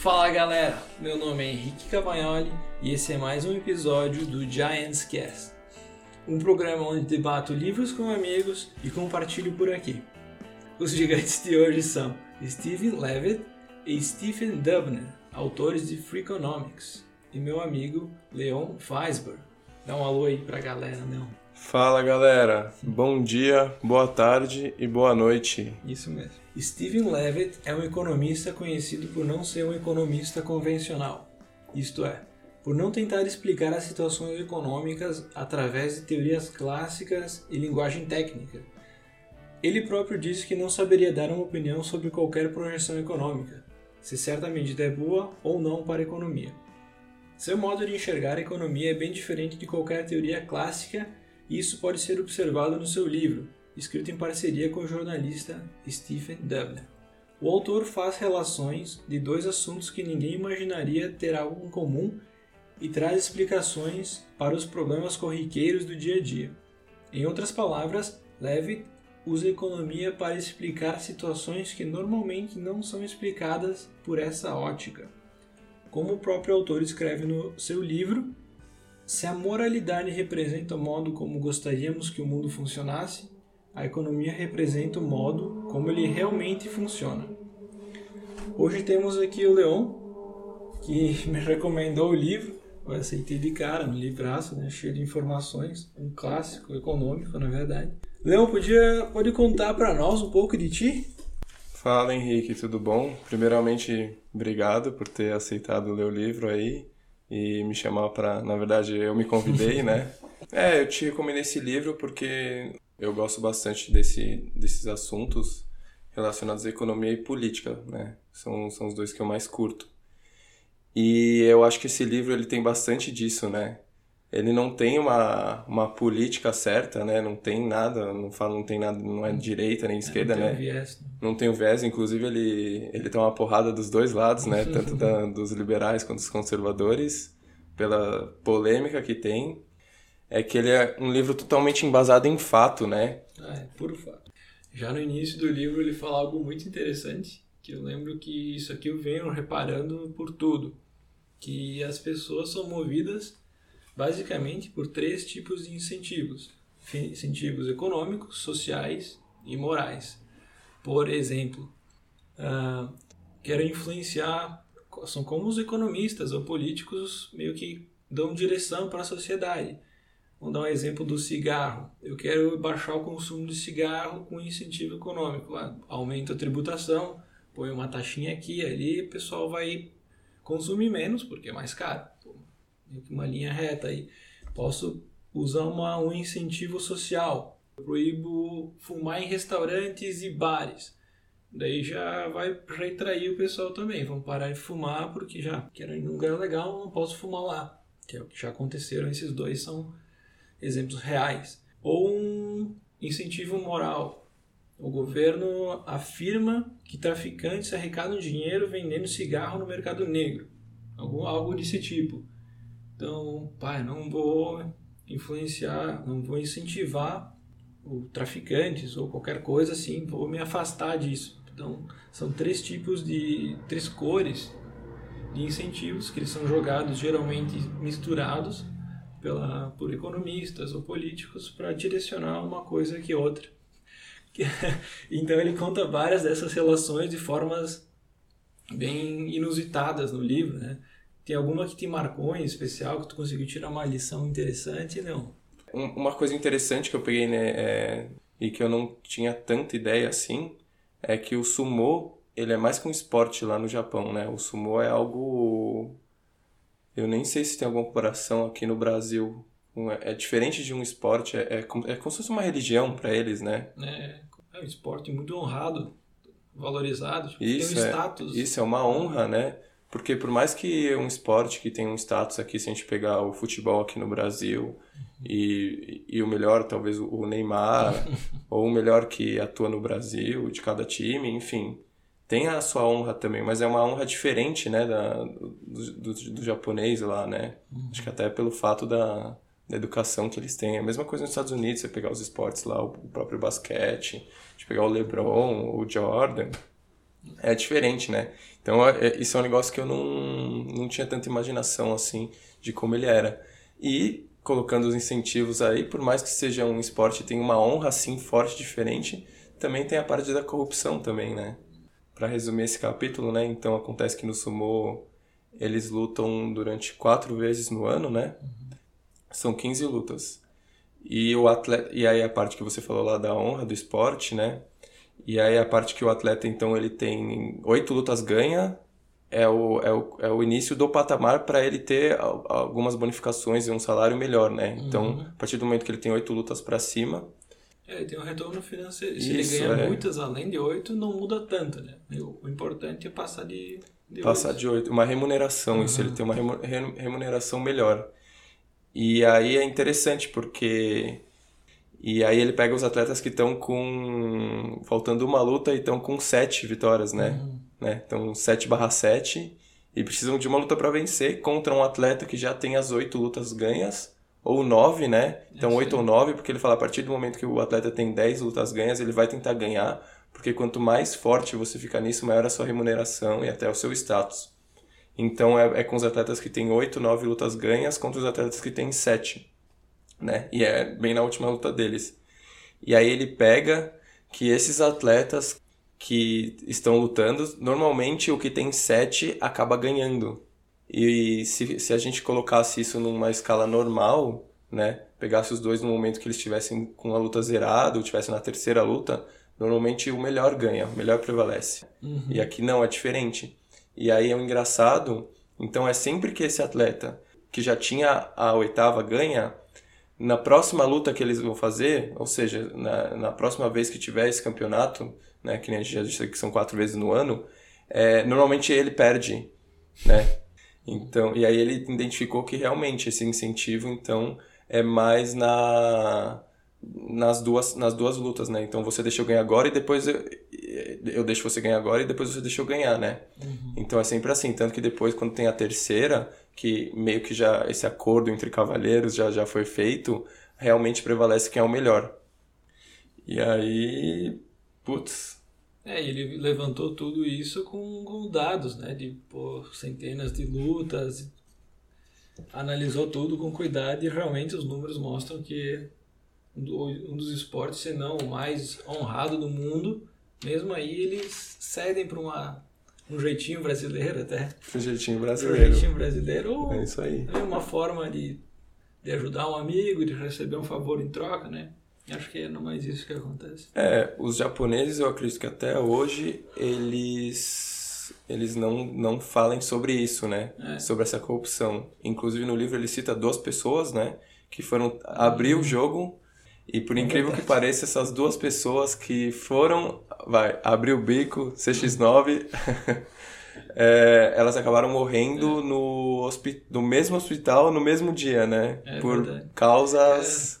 Fala galera, meu nome é Henrique Cavagnoli e esse é mais um episódio do Giants Cast, um programa onde debato livros com amigos e compartilho por aqui. Os gigantes de hoje são Stephen Levitt e Stephen Dubner, autores de Freakonomics, e meu amigo Leon Weisberg. Dá um alô aí pra galera, Leon. Fala galera, bom dia, boa tarde e boa noite. Isso mesmo. Stephen Levitt é um economista conhecido por não ser um economista convencional, isto é, por não tentar explicar as situações econômicas através de teorias clássicas e linguagem técnica. Ele próprio disse que não saberia dar uma opinião sobre qualquer projeção econômica, se certa medida é boa ou não para a economia. Seu modo de enxergar a economia é bem diferente de qualquer teoria clássica isso pode ser observado no seu livro, escrito em parceria com o jornalista Stephen Dubner. O autor faz relações de dois assuntos que ninguém imaginaria ter algo em comum e traz explicações para os problemas corriqueiros do dia a dia. Em outras palavras, Levitt usa economia para explicar situações que normalmente não são explicadas por essa ótica. Como o próprio autor escreve no seu livro, se a moralidade representa o modo como gostaríamos que o mundo funcionasse, a economia representa o modo como ele realmente funciona. Hoje temos aqui o Leon, que me recomendou o livro. Eu aceitei de cara no livraço, né, cheio de informações, um clássico econômico, na verdade. Leon, podia pode contar para nós um pouco de ti? Fala Henrique, tudo bom? Primeiramente, obrigado por ter aceitado ler o livro aí e me chamar para, na verdade, eu me convidei, né? É, eu te recomendei esse livro porque eu gosto bastante desse, desses assuntos relacionados à economia e política, né? São, são os dois que eu mais curto. E eu acho que esse livro ele tem bastante disso, né? Ele não tem uma, uma política certa, né? Não tem nada, não fala, não tem nada, não é direita nem esquerda, É, não tem né? viés, né? Não tem o viés, inclusive ele, ele tem uma porrada dos dois lados, né? Tanto da, dos liberais quanto dos conservadores, pela polêmica que tem. É que ele é um livro totalmente embasado em fato, né? Ah, é puro fato. Já no início do livro ele fala algo muito interessante, que eu lembro que isso aqui eu venho reparando por tudo, que as pessoas são movidas basicamente por três tipos de incentivos: incentivos econômicos, sociais e morais. Por exemplo, ah, quero influenciar, são como os economistas ou políticos meio que dão direção para a sociedade. Vamos dar um exemplo do cigarro. Eu quero baixar o consumo de cigarro com incentivo econômico. Ah, Aumenta a tributação, põe uma taxinha aqui e ali, o pessoal vai consumir menos porque é mais caro. Uma linha reta aí. Posso usar uma, um incentivo social. Eu proíbo fumar em restaurantes e bares. Daí já vai retrair o pessoal também. Vão parar de fumar porque já quero ir num lugar legal, não posso fumar lá. Que é o que já aconteceram. Esses dois são exemplos reais. Ou um incentivo moral. O governo afirma que traficantes arrecadam dinheiro vendendo cigarro no mercado negro. Algo, algo desse tipo. Então, pai, não vou influenciar, não vou incentivar o traficantes ou qualquer coisa assim, vou me afastar disso. Então, são três tipos de três cores de incentivos que eles são jogados geralmente misturados pela por economistas ou políticos para direcionar uma coisa que outra. então ele conta várias dessas relações de formas bem inusitadas no livro, né? Tem alguma que te marcou em especial que tu conseguiu tirar uma lição interessante, não? Um- Uma coisa interessante que eu peguei, né, é, e que eu não tinha tanta ideia assim, é que o sumô, ele é mais que um esporte lá no Japão, né? O sumô é algo... Eu nem sei se tem alguma comparação aqui no Brasil. Um- É diferente de um esporte, é, é, como, é como se fosse uma religião para eles, né? É, é um esporte muito honrado, valorizado, tipo, Isso tem um é, status. isso é uma honra, né? Porque por mais que um esporte que tem um status aqui, se a gente pegar o futebol aqui no Brasil e, e o melhor, talvez o Neymar, ou o melhor que atua no Brasil, de cada time, enfim, tem a sua honra também, mas é uma honra diferente, né, da, do, do, do japonês lá, né? Acho que até pelo fato da, da educação que eles têm. É a mesma coisa nos Estados Unidos, você pegar os esportes lá, o próprio basquete, de pegar o LeBron, o Jordan. é diferente, né? Então, é, é, isso é um negócio que eu não, não tinha tanta imaginação, assim, de como ele era. E, colocando os incentivos aí, por mais que seja um esporte tem uma honra, assim, forte, diferente, também tem a parte da corrupção também, né? Para resumir esse capítulo, né? Então, acontece que no sumo eles lutam durante quatro vezes no ano, né? São 15 lutas. E o atleta, e aí a parte que você falou lá da honra do esporte, né? E aí a parte que o atleta, então, ele tem oito lutas ganha, é o, é o, é o início do patamar para ele ter algumas bonificações e um salário melhor, né? Então, uhum. a partir do momento que ele tem oito lutas para cima... É, ele tem um retorno financeiro. Se Isso, ele ganha é. muitas além de oito, não muda tanto, né? O importante é passar de, de Passar 8. de oito. Uma remuneração, uhum. isso. Ele tem uma remuneração melhor. E aí é interessante porque e aí ele pega os atletas que estão com. faltando uma luta e estão com sete vitórias, né? Uhum. né? Então 7 barra 7 e precisam de uma luta para vencer contra um atleta que já tem as oito lutas ganhas, ou nove, né? Então oito ou nove, porque ele fala a partir do momento que o atleta tem 10 lutas ganhas, ele vai tentar ganhar, porque quanto mais forte você fica nisso, maior a sua remuneração e até o seu status. Então é, é com os atletas que têm oito, nove lutas ganhas contra os atletas que têm sete né? E é bem na última luta deles. E aí ele pega que esses atletas que estão lutando, normalmente o que tem sete acaba ganhando. E se, se a gente colocasse isso numa escala normal, né? Pegasse os dois no momento que eles estivessem com a luta zerada, ou estivessem na terceira luta, normalmente o melhor ganha, o melhor prevalece. Uhum. E aqui não, é diferente. E aí é um engraçado, então é sempre que esse atleta que já tinha a oitava ganha, na próxima luta que eles vão fazer, ou seja, na, na próxima vez que tiver esse campeonato, né, que nem a gente já disse que são quatro vezes no ano, é, normalmente ele perde, né? Então, e aí ele identificou que realmente esse incentivo, então, é mais na nas duas nas duas lutas, né? Então você deixa eu ganhar agora e depois eu, eu deixo você ganhar agora e depois você deixa eu ganhar, né? Uhum. Então é sempre assim, tanto que depois quando tem a terceira, que meio que já esse acordo entre cavaleiros já, já foi feito, realmente prevalece quem é o melhor. E aí, putz. É, ele levantou tudo isso com, com dados, né? De pô, centenas de lutas, analisou tudo com cuidado e realmente os números mostram que um dos esportes, se não o mais honrado do mundo, mesmo aí eles cedem para uma um jeitinho brasileiro até. Um jeitinho brasileiro. Um jeitinho brasileiro. é isso aí. É uma forma de, de ajudar um amigo, de receber um favor em troca, né? Acho que é mais isso que acontece. É, os japoneses, eu acredito que até hoje, eles eles não, não falem sobre isso, né? É. Sobre essa corrupção. Inclusive no livro ele cita duas pessoas, né? Que foram abrir o jogo e por é incrível que pareça, essas duas pessoas que foram vai, abrir o bico, CX9, é, elas acabaram morrendo é. no, no mesmo hospital no mesmo dia, né? É Por verdade. causas.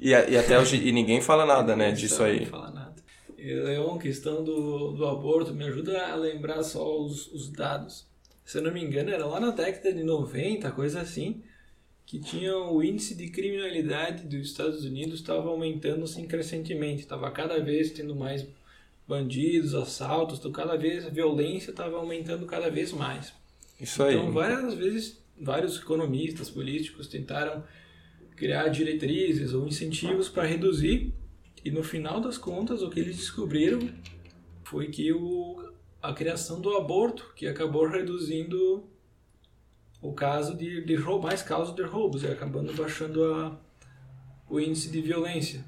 É. E, e até hoje. E ninguém fala nada, né, disso aí. Não fala nada. E, Leon, questão do, do aborto, me ajuda a lembrar só os, os dados. Se eu não me engano, era lá na década de 90, coisa assim que tinha o índice de criminalidade dos Estados Unidos estava aumentando assim crescentemente, estava cada vez tendo mais bandidos, assaltos, então cada vez a violência estava aumentando cada vez mais. Isso aí. Então várias vezes vários economistas, políticos tentaram criar diretrizes ou incentivos para reduzir e no final das contas o que eles descobriram foi que o, a criação do aborto que acabou reduzindo o caso de, de mais casos de roubos acabando baixando a, o índice de violência.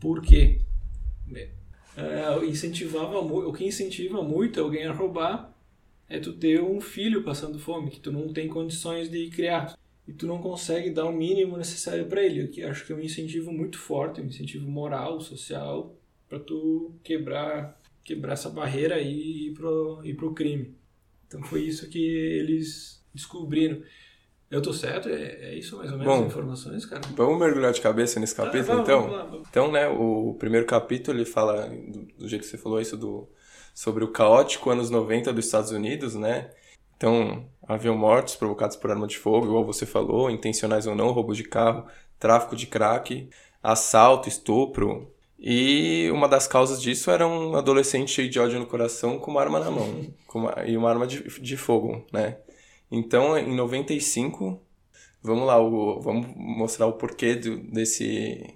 Por quê? É, incentivava o que incentiva muito alguém a roubar é tu ter um filho passando fome que tu não tem condições de criar e tu não consegue dar o mínimo necessário para ele que acho que é um incentivo muito forte um incentivo moral social para tu quebrar quebrar essa barreira e ir pro ir pro crime então foi isso que eles descobrindo. Eu tô certo? É, é isso mais ou menos Bom, as informações, cara? Vamos mergulhar de cabeça nesse ah, capítulo, ah, vamos, então? Vamos lá, vamos. Então, né, o primeiro capítulo ele fala, do, do, jeito que você falou isso, do, sobre o caótico anos 90 dos Estados Unidos, né? Então, haviam mortes provocados por arma de fogo, igual você falou, intencionais ou não, roubo de carro, tráfico de crack, assalto, estupro, E uma das causas disso era um adolescente cheio de ódio no coração com uma arma na mão uma, e uma arma de, de fogo, né? Então, em 95, vamos lá, o, vamos mostrar o porquê do, desse,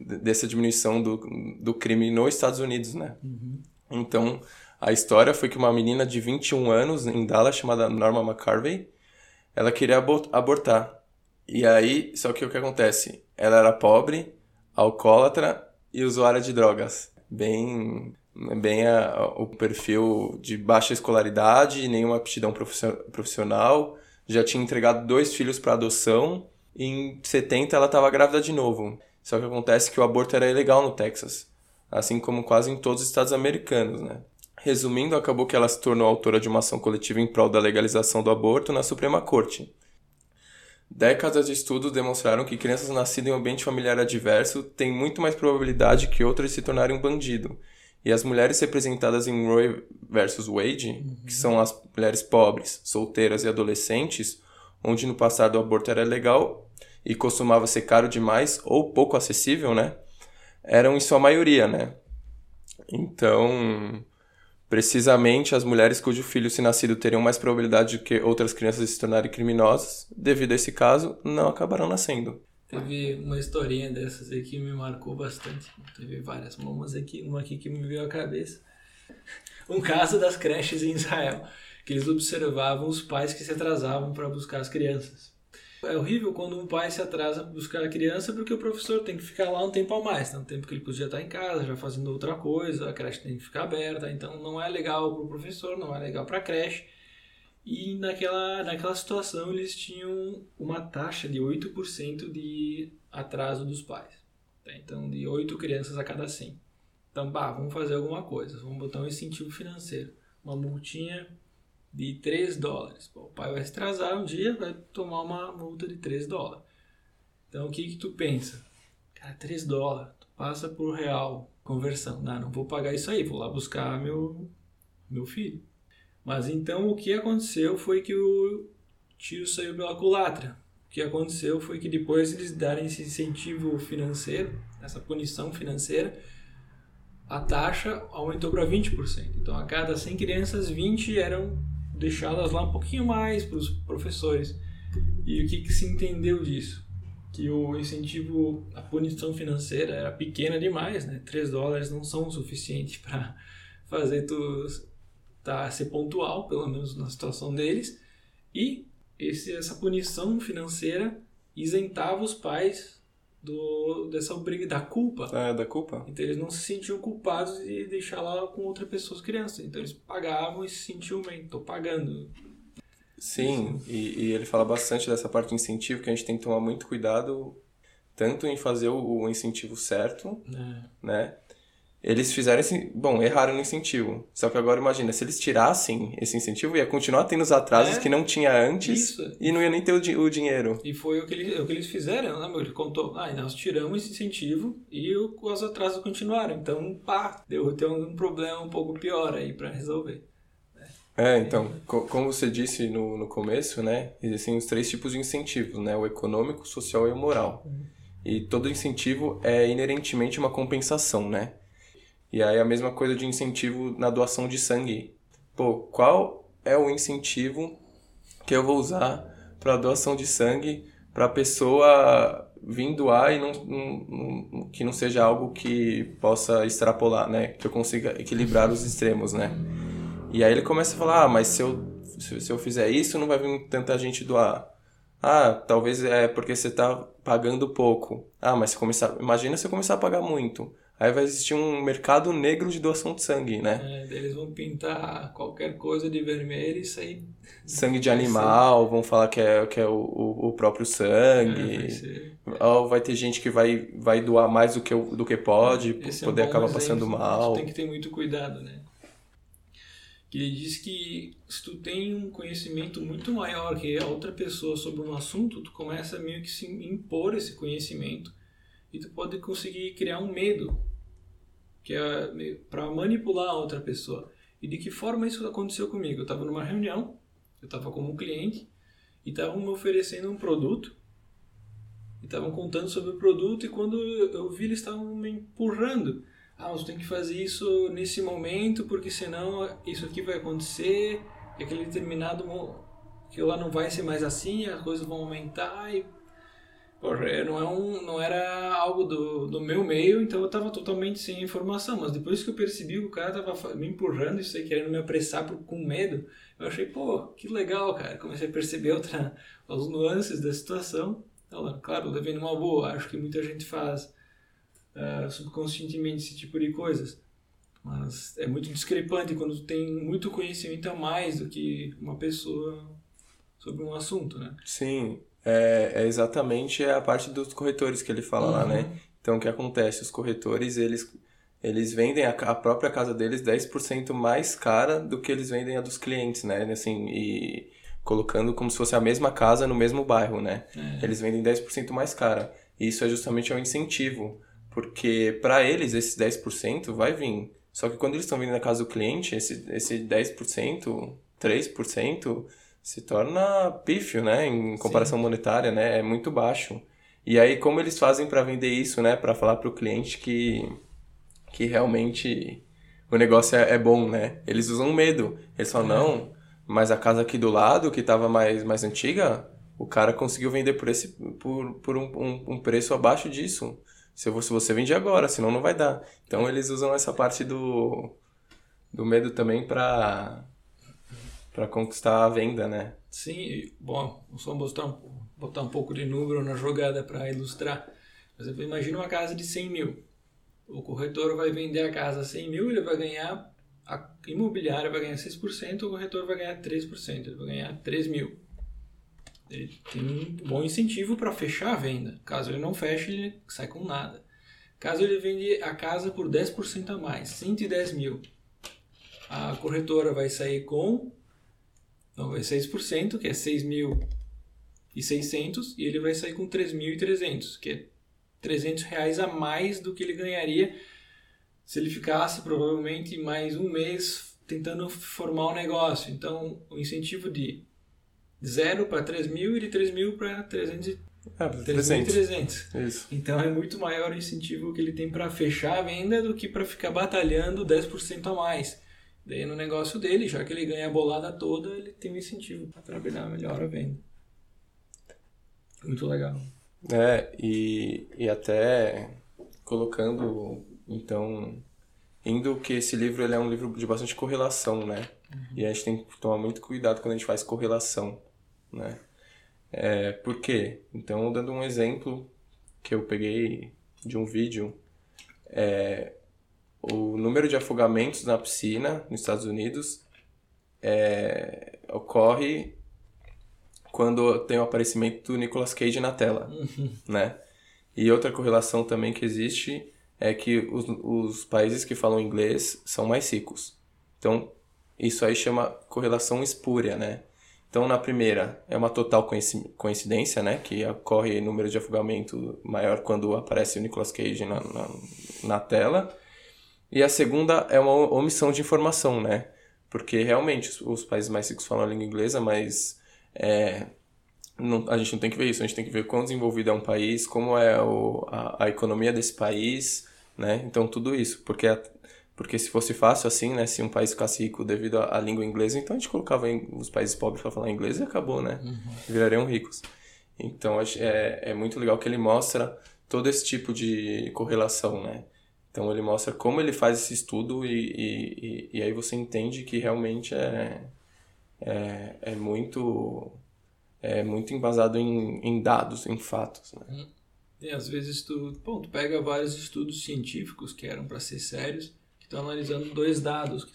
dessa diminuição do, do crime nos Estados Unidos, né? Uhum. Então, a história foi que uma menina de 21 anos em Dallas, chamada Norma McCarvey, ela queria abortar. E aí, só que o que acontece? Ela era pobre, alcoólatra e usuária de drogas. Bem, bem a, o perfil de baixa escolaridade, nenhuma aptidão profissional. Já tinha entregado dois filhos para adoção. E em 70 ela estava grávida de novo. Só que acontece que o aborto era ilegal no Texas, assim como quase em todos os estados americanos, né? Resumindo, acabou que ela se tornou autora de uma ação coletiva em prol da legalização do aborto na Suprema Corte. Décadas de estudos demonstraram que crianças nascidas em um ambiente familiar adverso têm muito mais probabilidade que outras de se tornarem um bandido. E as mulheres representadas em Roe versus Wade, uhum. que são as mulheres pobres, solteiras e adolescentes, onde no passado o aborto era legal e costumava ser caro demais ou pouco acessível, né? Eram em sua maioria, né? Então, Precisamente as mulheres cujo filho se nascido teriam mais probabilidade de que outras crianças se tornarem criminosas, devido a esse caso, não acabarão nascendo. Teve uma historinha dessas aí que me marcou bastante. Teve várias, mas aqui, uma aqui que me veio à cabeça. Um caso das creches em Israel, que eles observavam os pais que se atrasavam para buscar as crianças. É horrível quando um pai se atrasa para buscar a criança porque o professor tem que ficar lá um tempo a mais, né? um tempo que ele podia estar em casa, já fazendo outra coisa, a creche tem que ficar aberta, então não é legal para o professor, não é legal para a creche. E naquela, naquela situação eles tinham uma taxa de 8% de atraso dos pais. Tá? Então, de 8 crianças a cada 100. Então, bah, vamos fazer alguma coisa, vamos botar um incentivo financeiro. Uma multinha de 3 dólares. Pô, o pai vai se atrasar um dia, vai tomar uma multa de 3 dólares. Então o que que tu pensa? Cara, 3 dólares, tu passa por real, conversão. Não, não vou pagar isso aí, vou lá buscar meu, meu filho. Mas então o que aconteceu foi que o tiro saiu pela culatra. O que aconteceu foi que depois eles darem esse incentivo financeiro, essa punição financeira, a taxa aumentou para 20%. Então a cada 100 crianças, 20 eram deixá-las lá um pouquinho mais para os professores. E o que, que se entendeu disso? Que o incentivo, a punição financeira era pequena demais, né? 3 dólares não são o suficiente para fazer tu tá, ser pontual, pelo menos na situação deles. E esse, essa punição financeira isentava os pais do, dessa obriga, da culpa. É, da culpa. Então eles não se sentiam culpados de deixar lá com outra pessoa as crianças. Então eles pagavam e se sentiam bem, estou pagando. Sim, e, e, ele fala bastante dessa parte de incentivo que a gente tem que tomar muito cuidado tanto em fazer o, o incentivo certo, é. né? Eles fizeram esse. Bom, erraram no incentivo. Só que agora imagina, se eles tirassem esse incentivo, ia continuar tendo os atrasos é, que não tinha antes isso. e não ia nem ter o, o dinheiro. E foi o que, eles, o que eles fizeram, né, meu? Ele contou, ah, nós tiramos esse incentivo e o, os atrasos continuaram. Então, pá, deu ter um problema um pouco pior aí para resolver. É, então, co como você disse no, no começo, né, existem os três tipos de incentivos, né, o econômico, o social e o moral. Uhum. E todo incentivo é inerentemente uma compensação, né? E aí a mesma coisa de incentivo na doação de sangue. Pô, qual é o incentivo que eu vou usar para doação de sangue para pessoa vir doar e não, não, que não seja algo que possa extrapolar, né? Que eu consiga equilibrar os extremos, né? E aí ele começa a falar, ah, mas se eu, se eu fizer isso, não vai vir tanta gente doar. Ah, talvez é porque você está pagando pouco. Ah, mas se começar, imagina se eu começar a pagar muito. Aí vai existir um mercado negro de doação de sangue, né? É, eles vão pintar qualquer coisa de vermelho e sair. Sangue de animal, vão falar que é, que é o, o próprio sangue. É, vai Ou vai ter gente que vai, vai doar mais do que, do que pode, Esse poder é um acabar passando mal. tem que ter muito cuidado, né? Que ele diz que se tu tem um conhecimento muito maior que a outra pessoa sobre um assunto, tu começa meio que se impor esse conhecimento e tu pode conseguir criar um medo que é para manipular a outra pessoa. E de que forma isso aconteceu comigo? Eu estava numa reunião, eu estava como cliente e estavam me oferecendo um produto e estavam contando sobre o produto e quando eu vi eles estavam me empurrando. Ah, você tem que fazer isso nesse momento porque senão isso aqui vai acontecer e aquele determinado que lá não vai ser mais assim, as coisas vão aumentar e Poxa, não, é um, não era algo do, do meu meio, então eu estava totalmente sem informação. Mas depois que eu percebi que o cara estava me empurrando isso aí, querendo me apressar por, com medo, eu achei, pô, que legal, cara. Comecei a perceber outra, as nuances da situação. Então, claro, levei numa boa. Acho que muita gente faz uh, subconscientemente esse tipo de coisas. Mas é muito discrepante quando tu tem muito conhecimento a mais do que uma pessoa sobre um assunto, né? Sim, é, é exatamente a parte dos corretores que ele fala uhum. lá, né? Uhum. Então, o que acontece? Os corretores, eles, eles vendem a, a própria casa deles 10% mais cara do que eles vendem a dos clientes, né? Assim, e colocando como se fosse a mesma casa no mesmo bairro, né? É. Eles vendem 10% mais cara. E isso é justamente um incentivo, porque para eles esses 10% vai vir. Só que quando eles estão vindo na casa do cliente, esse, esse 10%, 3%, se torna pífio, né, em comparação Sim. monetária, né, é muito baixo. E aí como eles fazem para vender isso, né, para falar para o cliente que que realmente o negócio é, é, bom, né? Eles usam medo. Eles falam, é. não, mas a casa aqui do lado, que estava mais, mais antiga, o cara conseguiu vender por, esse, por, por um, um, um preço abaixo disso. Se, se você vende agora, senão não vai dar. Então eles usam essa parte do, do medo também para para conquistar a venda, né? Sim, bom, só botar um, botar um pouco de número na jogada para ilustrar. Por exemplo, imagina uma casa de 100 mil. O corretor vai vender a casa a 100 mil, ele vai ganhar, a imobiliária vai ganhar 6%, o corretor vai ganhar 3%, ele vai ganhar 3 mil. Ele tem um bom incentivo para fechar a venda. Caso ele não feche, ele sai com nada. Caso ele vende a casa por 10% a mais, 110 mil, a corretora vai sair com então vai 6%, que é 6.600, e ele vai sair com 3.300, que é 300 reais a mais do que ele ganharia se ele ficasse provavelmente mais um mês tentando formar o um negócio. Então, o incentivo de 0 para 3 mil e de 3 mil para 300 é, 300. Isso. Então é muito maior o incentivo que ele tem para fechar a venda do que para ficar batalhando 10% a mais. Daí no negócio dele, já que ele ganha a bolada toda, ele tem um incentivo para trabalhar melhor a venda. Muito legal. É, e, e até colocando, então, indo que esse livro ele é um livro de bastante correlação, né? Uhum. E a gente tem que tomar muito cuidado quando a gente faz correlação, né? É, por quê? Então, dando um exemplo que eu peguei de um vídeo, é, o número de afogamentos na piscina nos Estados Unidos é, ocorre quando tem o aparecimento do Nicolas Cage na tela, uhum. né? E outra correlação também que existe é que os, os países que falam inglês são mais ricos. Então, isso aí chama correlação espúria, né? Então, na primeira, é uma total coincidência, né? Que ocorre número de afogamento maior quando aparece o Nicolas Cage na, na, na tela. E a segunda é uma omissão de informação, né? Porque realmente os, países mais ricos falam a língua inglesa, mas é, não, a gente não tem que ver isso, a gente tem que ver quão desenvolvido é um país, como é o, a, a economia desse país, né? Então tudo isso, porque, porque se fosse fácil assim, né? Se um país ficasse rico devido à, à língua inglesa, então a gente colocava os países pobres para falar inglês e acabou, né? Uhum. Virariam ricos. Então é, é muito legal que ele mostra todo esse tipo de correlação, né? Então ele mostra como ele faz esse estudo e, e, e, aí você entende que realmente é, é, é muito é muito embasado em, em dados, em fatos. Né? Uhum. E às vezes tu, bom, tu pega vários estudos científicos que eram para ser sérios, que estão analisando dois dados, que,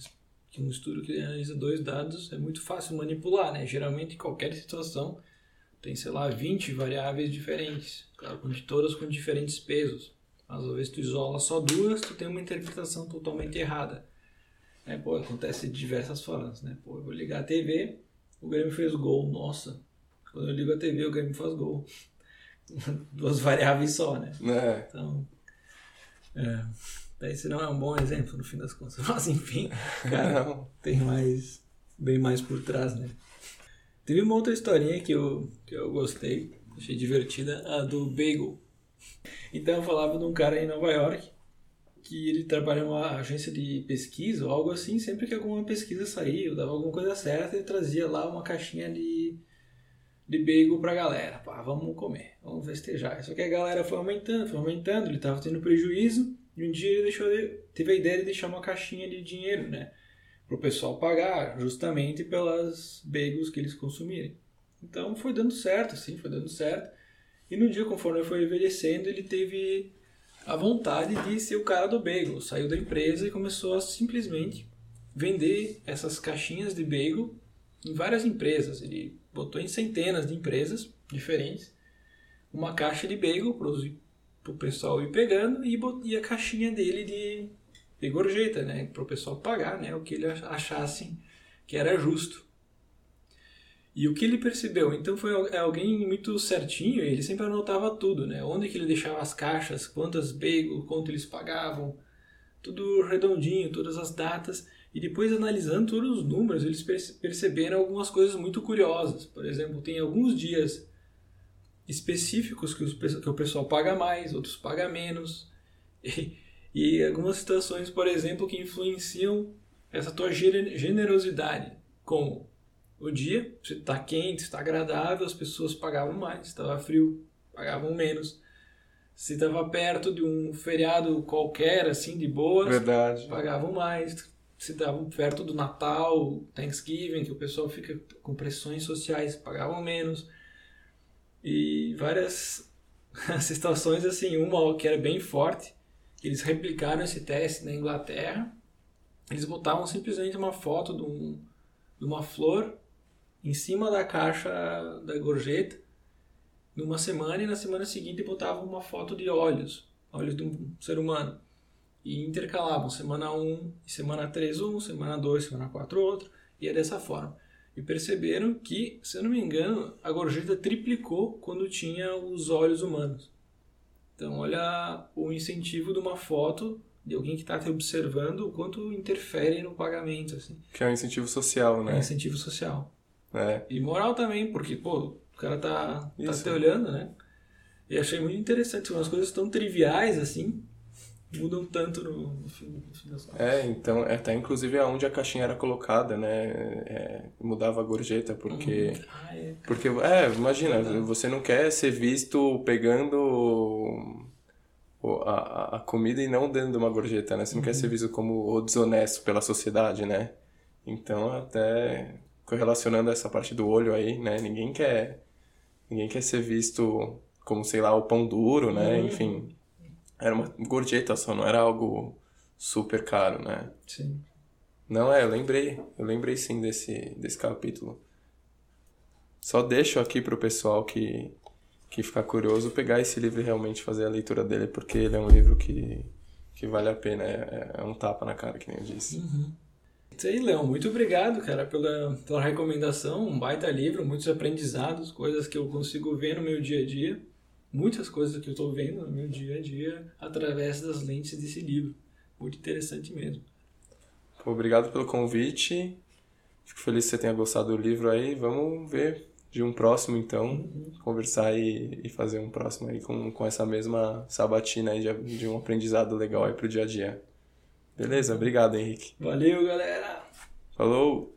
que um estudo que analisa dois dados é muito fácil manipular, né? Geralmente em qualquer situação tem, sei lá, 20 variáveis diferentes, claro, todas com diferentes pesos. Às vezes tu isola só duas, tu tem uma interpretação totalmente errada. É, pô, acontece de diversas formas, né? Pô, eu vou ligar a TV, o Grêmio fez gol, nossa. Quando eu ligo a TV, o Grêmio faz gol. Duas variáveis só, né? É. Então, é, esse não é um bom exemplo no fim das contas. Mas enfim, cara, não. tem mais, bem mais por trás, né? Teve uma outra historinha que eu, que eu gostei, Achei divertida a do bagel. Então eu falava de um cara em Nova York que ele trabalha em uma agência de pesquisa ou algo assim, sempre que alguma pesquisa saía dava alguma coisa certa, ele trazia lá uma caixinha de, de bagel pra galera. Pá, vamos comer, vamos festejar. Só que a galera foi aumentando, foi aumentando, ele tava tendo prejuízo e um dia ele deixou de, teve a ideia de deixar uma caixinha de dinheiro, né? Pro pessoal pagar justamente pelas bagels que eles consumirem. Então foi dando certo, assim, foi dando certo. E no dia, conforme ele foi envelhecendo, ele teve a vontade de ser o cara do bagel. Saiu da empresa e começou a simplesmente vender essas caixinhas de bagel em várias empresas. Ele botou em centenas de empresas diferentes uma caixa de bagel para o pessoal ir pegando e, e a caixinha dele de, de gorjeta, né? Para o pessoal pagar né? o que ele achasse que era justo. E o que ele percebeu? Então foi é alguém muito certinho, ele sempre anotava tudo, né? Onde que ele deixava as caixas, quantas bagel, quanto eles pagavam, tudo redondinho, todas as datas. E depois analisando todos os números, eles perceberam algumas coisas muito curiosas. Por exemplo, tem alguns dias específicos que, os, que o pessoal paga mais, outros paga menos. E, e algumas situações, por exemplo, que influenciam essa tua generosidade, como o dia, se está quente, está agradável, as pessoas pagavam mais. Estava frio, pagavam menos. Se estava perto de um feriado qualquer, assim, de boas, Verdade. pagavam mais. Se estava perto do Natal, Thanksgiving, que o pessoal fica com pressões sociais, pagavam menos. E várias situações, assim, uma que era bem forte, eles replicaram esse teste na Inglaterra. Eles botavam simplesmente uma foto de, um, de uma flor em cima da caixa da gorjeta numa semana e na semana seguinte botavam uma foto de olhos, olhos de um ser humano. E intercalavam semana 1 e semana 3 um, semana 2, semana 4 outro, e é dessa forma. E perceberam que, se eu não me engano, a gorjeta triplicou quando tinha os olhos humanos. Então, olha o incentivo de uma foto de alguém que está te observando, o quanto interfere no pagamento. Assim. Que é um incentivo social, né? É um incentivo social. É. E moral também, porque, pô, o cara tá, tá te olhando, né? E achei muito interessante, umas coisas tão triviais assim, mudam tanto no, no, fim, no fim das contas. É, então, até inclusive aonde a caixinha era colocada, né? É, mudava a gorjeta, porque. Uhum. Ah, é. Porque, é, imagina, é você não quer ser visto pegando a, a comida e não dando uma gorjeta, né? Você não uhum. quer ser visto como desonesto pela sociedade, né? Então, até correlacionando essa parte do olho aí, né? Ninguém quer ninguém quer ser visto como, sei lá, o pão duro, né? Uhum. Enfim, era uma gorjeta só, não era algo super caro, né? Sim. Não, é, eu lembrei, eu lembrei sim desse, desse capítulo. Só deixo aqui pro pessoal que, que ficar curioso pegar esse livro e realmente fazer a leitura dele, porque ele é um livro que, que vale a pena, é, é um tapa na cara, que nem eu disse. Uhum. Isso aí, Léo. Muito obrigado, cara, pela, pela recomendação. Um baita livro, muitos aprendizados, coisas que eu consigo ver no meu dia a dia. Muitas coisas que eu estou vendo no meu dia a dia através das lentes desse livro. Muito interessante mesmo. Obrigado pelo convite. Fico feliz que você tenha gostado do livro aí. Vamos ver de um próximo, então. Uhum. Conversar e, e, fazer um próximo aí com, com essa mesma sabatina aí de, de um aprendizado legal aí pro dia a dia. Beleza? Obrigado, Henrique. Valeu, galera. Falou.